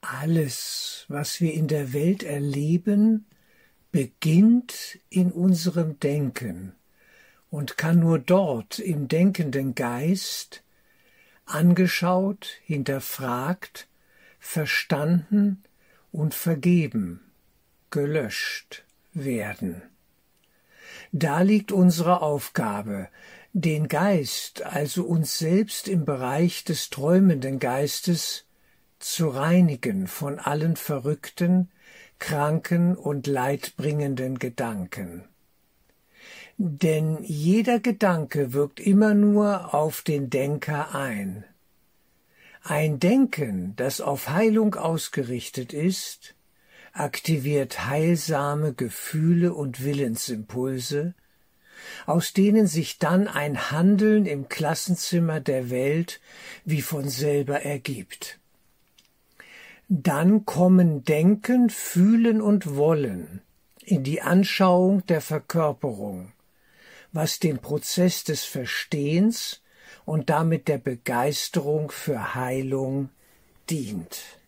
Alles, was wir in der Welt erleben, beginnt in unserem Denken und kann nur dort im denkenden Geist angeschaut, hinterfragt, verstanden und vergeben, gelöscht werden. Da liegt unsere Aufgabe, den Geist, also uns selbst im Bereich des träumenden Geistes, zu reinigen von allen verrückten, kranken und leidbringenden Gedanken. Denn jeder Gedanke wirkt immer nur auf den Denker ein. Ein Denken, das auf Heilung ausgerichtet ist, aktiviert heilsame Gefühle und Willensimpulse, aus denen sich dann ein Handeln im Klassenzimmer der Welt wie von selber ergibt. Dann kommen Denken, Fühlen und Wollen in die Anschauung der Verkörperung, was den Prozess des Verstehens und damit der Begeisterung für Heilung dient.